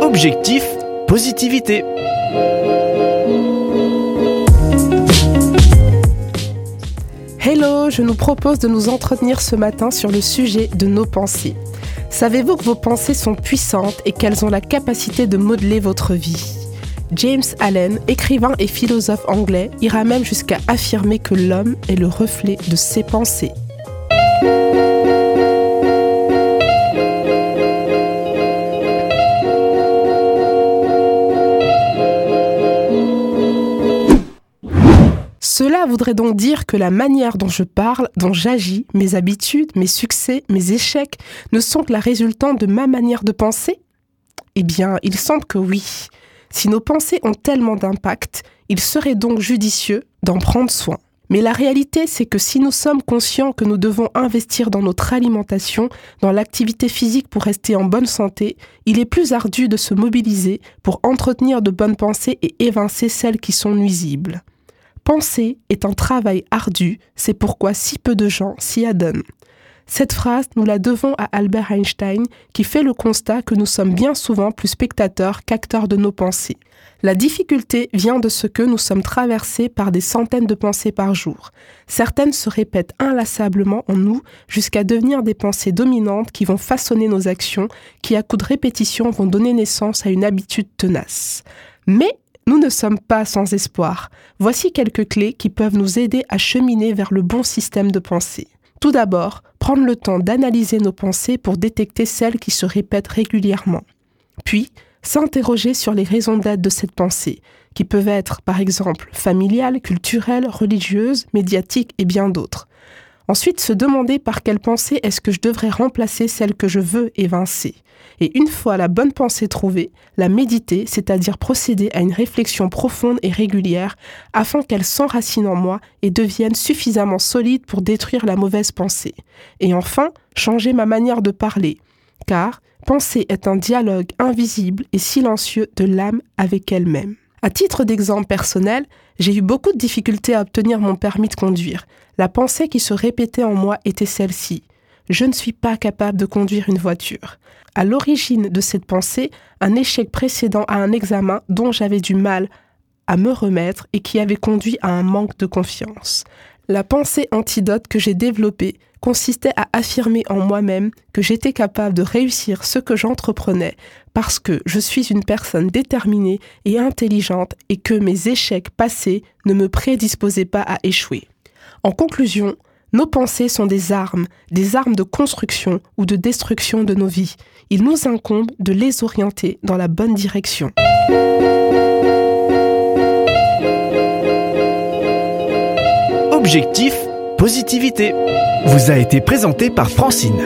Objectif positivité. Hello, je nous propose de nous entretenir ce matin sur le sujet de nos pensées. Savez-vous que vos pensées sont puissantes et qu'elles ont la capacité de modeler votre vie? James Allen, écrivain et philosophe anglais, ira même jusqu'à affirmer que l'homme est le reflet de ses pensées. Cela voudrait donc dire que la manière dont je parle, dont j'agis, mes habitudes, mes succès, mes échecs, ne sont que la résultante de ma manière de penser? Eh bien, il semble que oui. Si nos pensées ont tellement d'impact, il serait donc judicieux d'en prendre soin. Mais la réalité, c'est que si nous sommes conscients que nous devons investir dans notre alimentation, dans l'activité physique pour rester en bonne santé, il est plus ardu de se mobiliser pour entretenir de bonnes pensées et évincer celles qui sont nuisibles. Penser est un travail ardu, c'est pourquoi si peu de gens s'y adonnent. Cette phrase, nous la devons à Albert Einstein, qui fait le constat que nous sommes bien souvent plus spectateurs qu'acteurs de nos pensées. La difficulté vient de ce que nous sommes traversés par des centaines de pensées par jour. Certaines se répètent inlassablement en nous jusqu'à devenir des pensées dominantes qui vont façonner nos actions, qui à coup de répétition vont donner naissance à une habitude tenace. Mais nous ne sommes pas sans espoir. Voici quelques clés qui peuvent nous aider à cheminer vers le bon système de pensée. Tout d'abord, prendre le temps d'analyser nos pensées pour détecter celles qui se répètent régulièrement. Puis, s'interroger sur les raisons d'être de cette pensée, qui peuvent être par exemple familiales, culturelles, religieuses, médiatiques et bien d'autres. Ensuite, se demander par quelle pensée est-ce que je devrais remplacer celle que je veux évincer. Et une fois la bonne pensée trouvée, la méditer, c'est-à-dire procéder à une réflexion profonde et régulière afin qu'elle s'enracine en moi et devienne suffisamment solide pour détruire la mauvaise pensée. Et enfin, changer ma manière de parler. Car penser est un dialogue invisible et silencieux de l'âme avec elle-même. À titre d'exemple personnel, j'ai eu beaucoup de difficultés à obtenir mon permis de conduire. La pensée qui se répétait en moi était celle-ci. Je ne suis pas capable de conduire une voiture. À l'origine de cette pensée, un échec précédent à un examen dont j'avais du mal à me remettre et qui avait conduit à un manque de confiance. La pensée antidote que j'ai développée consistait à affirmer en moi-même que j'étais capable de réussir ce que j'entreprenais parce que je suis une personne déterminée et intelligente et que mes échecs passés ne me prédisposaient pas à échouer. En conclusion, nos pensées sont des armes, des armes de construction ou de destruction de nos vies. Il nous incombe de les orienter dans la bonne direction. Objectif positivité vous a été présenté par Francine.